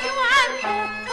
一万